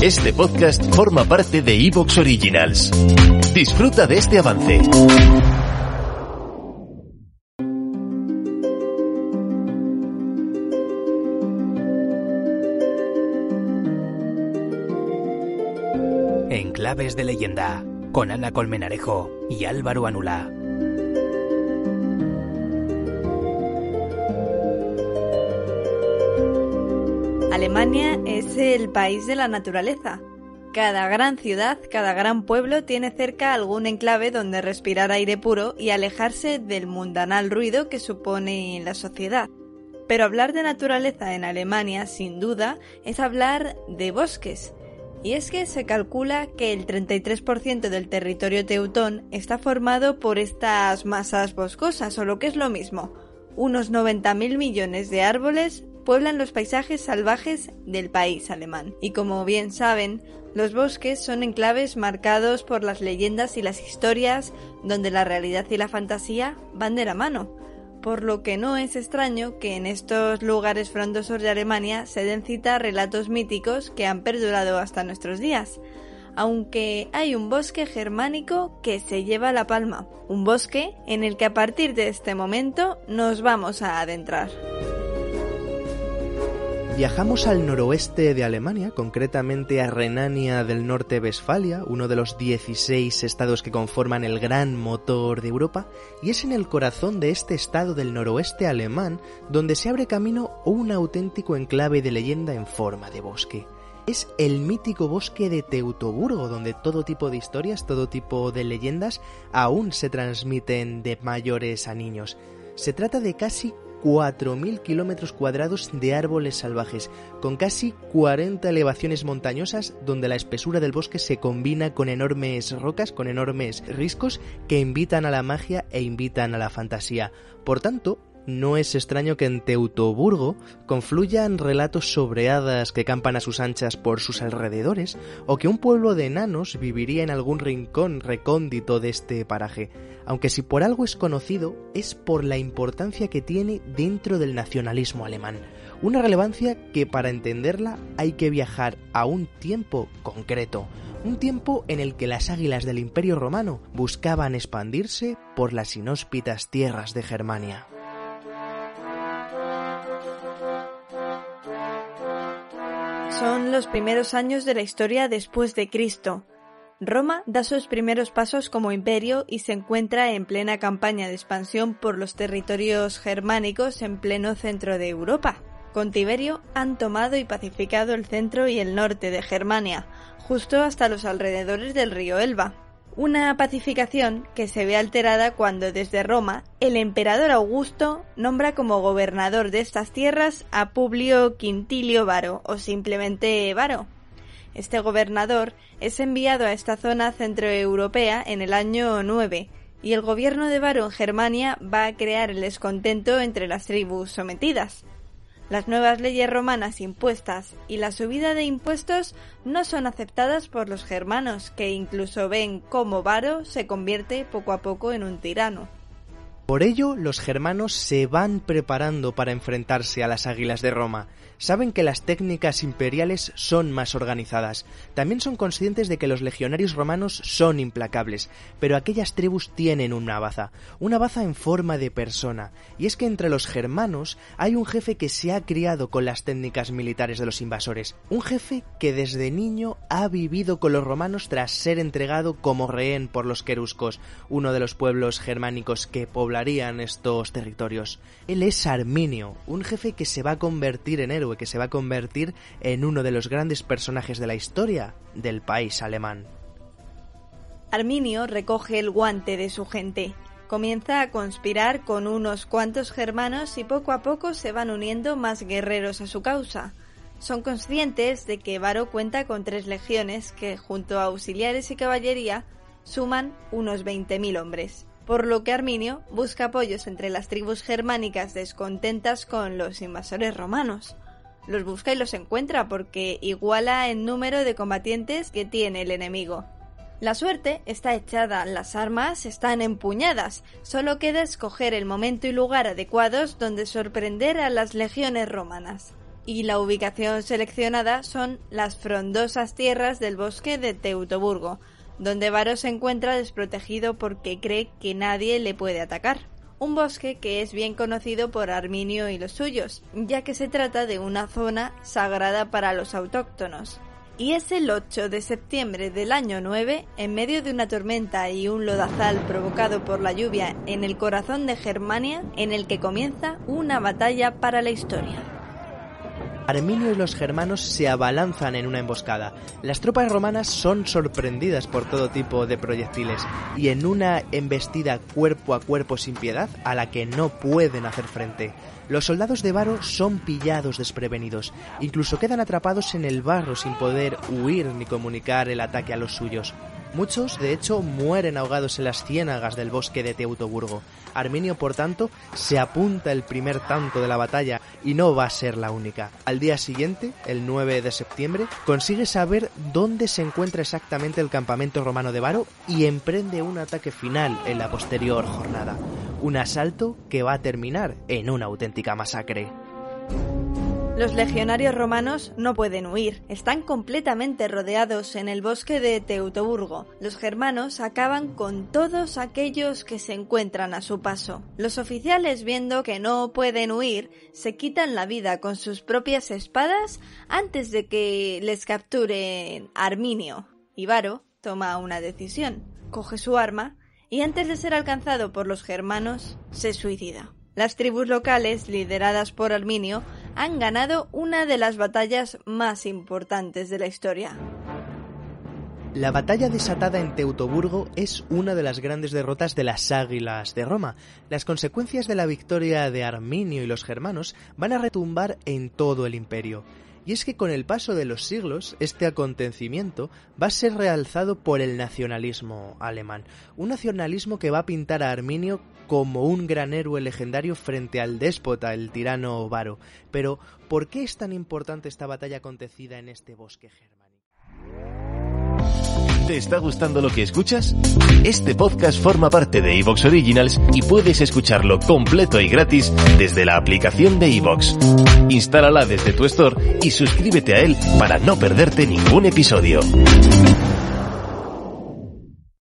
Este podcast forma parte de Evox Originals. Disfruta de este avance. En Claves de Leyenda, con Ana Colmenarejo y Álvaro Anula. Alemania es el país de la naturaleza. Cada gran ciudad, cada gran pueblo tiene cerca algún enclave donde respirar aire puro y alejarse del mundanal ruido que supone la sociedad. Pero hablar de naturaleza en Alemania, sin duda, es hablar de bosques. Y es que se calcula que el 33% del territorio teutón está formado por estas masas boscosas, o lo que es lo mismo, unos 90.000 millones de árboles pueblan los paisajes salvajes del país alemán. Y como bien saben, los bosques son enclaves marcados por las leyendas y las historias donde la realidad y la fantasía van de la mano. Por lo que no es extraño que en estos lugares frondosos de Alemania se den cita a relatos míticos que han perdurado hasta nuestros días aunque hay un bosque germánico que se lleva la palma, un bosque en el que a partir de este momento nos vamos a adentrar. Viajamos al noroeste de Alemania, concretamente a Renania del Norte-Westfalia, uno de los 16 estados que conforman el gran motor de Europa, y es en el corazón de este estado del noroeste alemán donde se abre camino un auténtico enclave de leyenda en forma de bosque. Es el mítico bosque de Teutoburgo, donde todo tipo de historias, todo tipo de leyendas aún se transmiten de mayores a niños. Se trata de casi 4.000 kilómetros cuadrados de árboles salvajes, con casi 40 elevaciones montañosas donde la espesura del bosque se combina con enormes rocas, con enormes riscos que invitan a la magia e invitan a la fantasía. Por tanto, no es extraño que en Teutoburgo confluyan relatos sobre hadas que campan a sus anchas por sus alrededores, o que un pueblo de enanos viviría en algún rincón recóndito de este paraje, aunque si por algo es conocido es por la importancia que tiene dentro del nacionalismo alemán, una relevancia que para entenderla hay que viajar a un tiempo concreto, un tiempo en el que las águilas del Imperio romano buscaban expandirse por las inhóspitas tierras de Germania. Son los primeros años de la historia después de Cristo. Roma da sus primeros pasos como imperio y se encuentra en plena campaña de expansión por los territorios germánicos en pleno centro de Europa. Con Tiberio han tomado y pacificado el centro y el norte de Germania, justo hasta los alrededores del río Elba. Una pacificación que se ve alterada cuando desde Roma el emperador Augusto nombra como gobernador de estas tierras a Publio Quintilio Varo o simplemente Varo. Este gobernador es enviado a esta zona centroeuropea en el año 9 y el gobierno de Varo en Germania va a crear el descontento entre las tribus sometidas. Las nuevas leyes romanas impuestas y la subida de impuestos no son aceptadas por los germanos, que incluso ven cómo Varo se convierte poco a poco en un tirano. Por ello, los germanos se van preparando para enfrentarse a las águilas de Roma. Saben que las técnicas imperiales son más organizadas. También son conscientes de que los legionarios romanos son implacables, pero aquellas tribus tienen una baza, una baza en forma de persona. Y es que entre los germanos hay un jefe que se ha criado con las técnicas militares de los invasores, un jefe que desde niño ha vivido con los romanos tras ser entregado como rehén por los queruscos, uno de los pueblos germánicos que estos territorios. Él es Arminio, un jefe que se va a convertir en héroe que se va a convertir en uno de los grandes personajes de la historia del país alemán. Arminio recoge el guante de su gente, comienza a conspirar con unos cuantos germanos y poco a poco se van uniendo más guerreros a su causa. Son conscientes de que Varo cuenta con tres legiones que, junto a auxiliares y caballería, suman unos 20.000 hombres por lo que Arminio busca apoyos entre las tribus germánicas descontentas con los invasores romanos los busca y los encuentra porque iguala el número de combatientes que tiene el enemigo. La suerte está echada, las armas están empuñadas, solo queda escoger el momento y lugar adecuados donde sorprender a las legiones romanas. y la ubicación seleccionada son las frondosas tierras del bosque de Teutoburgo, donde Varo se encuentra desprotegido porque cree que nadie le puede atacar. Un bosque que es bien conocido por Arminio y los suyos, ya que se trata de una zona sagrada para los autóctonos. Y es el 8 de septiembre del año 9, en medio de una tormenta y un lodazal provocado por la lluvia en el corazón de Germania, en el que comienza una batalla para la historia. Arminio y los germanos se abalanzan en una emboscada. Las tropas romanas son sorprendidas por todo tipo de proyectiles y en una embestida cuerpo a cuerpo sin piedad a la que no pueden hacer frente. Los soldados de Varo son pillados desprevenidos, incluso quedan atrapados en el barro sin poder huir ni comunicar el ataque a los suyos. Muchos, de hecho, mueren ahogados en las ciénagas del bosque de Teutoburgo. Arminio, por tanto, se apunta el primer tanto de la batalla y no va a ser la única. Al día siguiente, el 9 de septiembre, consigue saber dónde se encuentra exactamente el campamento romano de Varo y emprende un ataque final en la posterior jornada. Un asalto que va a terminar en una auténtica masacre. Los legionarios romanos no pueden huir, están completamente rodeados en el bosque de Teutoburgo. Los germanos acaban con todos aquellos que se encuentran a su paso. Los oficiales, viendo que no pueden huir, se quitan la vida con sus propias espadas antes de que les capturen Arminio. Ivaro toma una decisión, coge su arma y antes de ser alcanzado por los germanos, se suicida. Las tribus locales, lideradas por Arminio, han ganado una de las batallas más importantes de la historia. La batalla desatada en Teutoburgo es una de las grandes derrotas de las águilas de Roma. Las consecuencias de la victoria de Arminio y los germanos van a retumbar en todo el imperio. Y es que con el paso de los siglos, este acontecimiento va a ser realzado por el nacionalismo alemán. Un nacionalismo que va a pintar a Arminio como un gran héroe legendario frente al déspota, el tirano Varo. Pero, ¿por qué es tan importante esta batalla acontecida en este bosque germánico? ¿Te está gustando lo que escuchas? Este podcast forma parte de Evox Originals y puedes escucharlo completo y gratis desde la aplicación de Evox. Instálala desde tu store y suscríbete a él para no perderte ningún episodio.